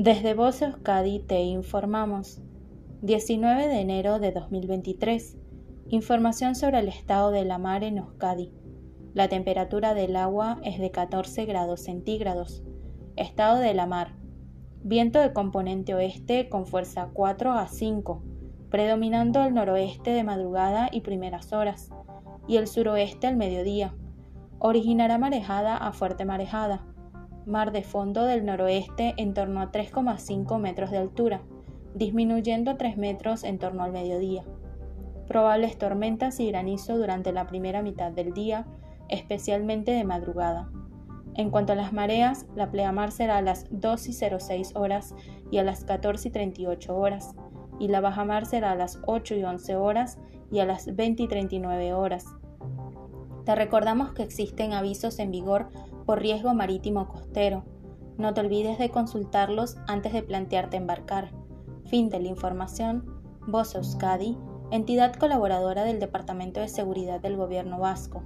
Desde Voz Euskadi te informamos. 19 de enero de 2023. Información sobre el estado de la mar en Euskadi. La temperatura del agua es de 14 grados centígrados. Estado de la mar. Viento de componente oeste con fuerza 4 a 5, predominando el noroeste de madrugada y primeras horas, y el suroeste al mediodía. Originará marejada a fuerte marejada mar de fondo del noroeste en torno a 3,5 metros de altura, disminuyendo a 3 metros en torno al mediodía. Probables tormentas y granizo durante la primera mitad del día, especialmente de madrugada. En cuanto a las mareas, la pleamar será a las 2 y 06 horas y a las 14 y 38 horas, y la bajamar será a las 8 y 11 horas y a las 20 y 39 horas. Te recordamos que existen avisos en vigor por riesgo marítimo costero. No te olvides de consultarlos antes de plantearte embarcar. Fin de la información. Voz Euskadi, entidad colaboradora del Departamento de Seguridad del Gobierno Vasco.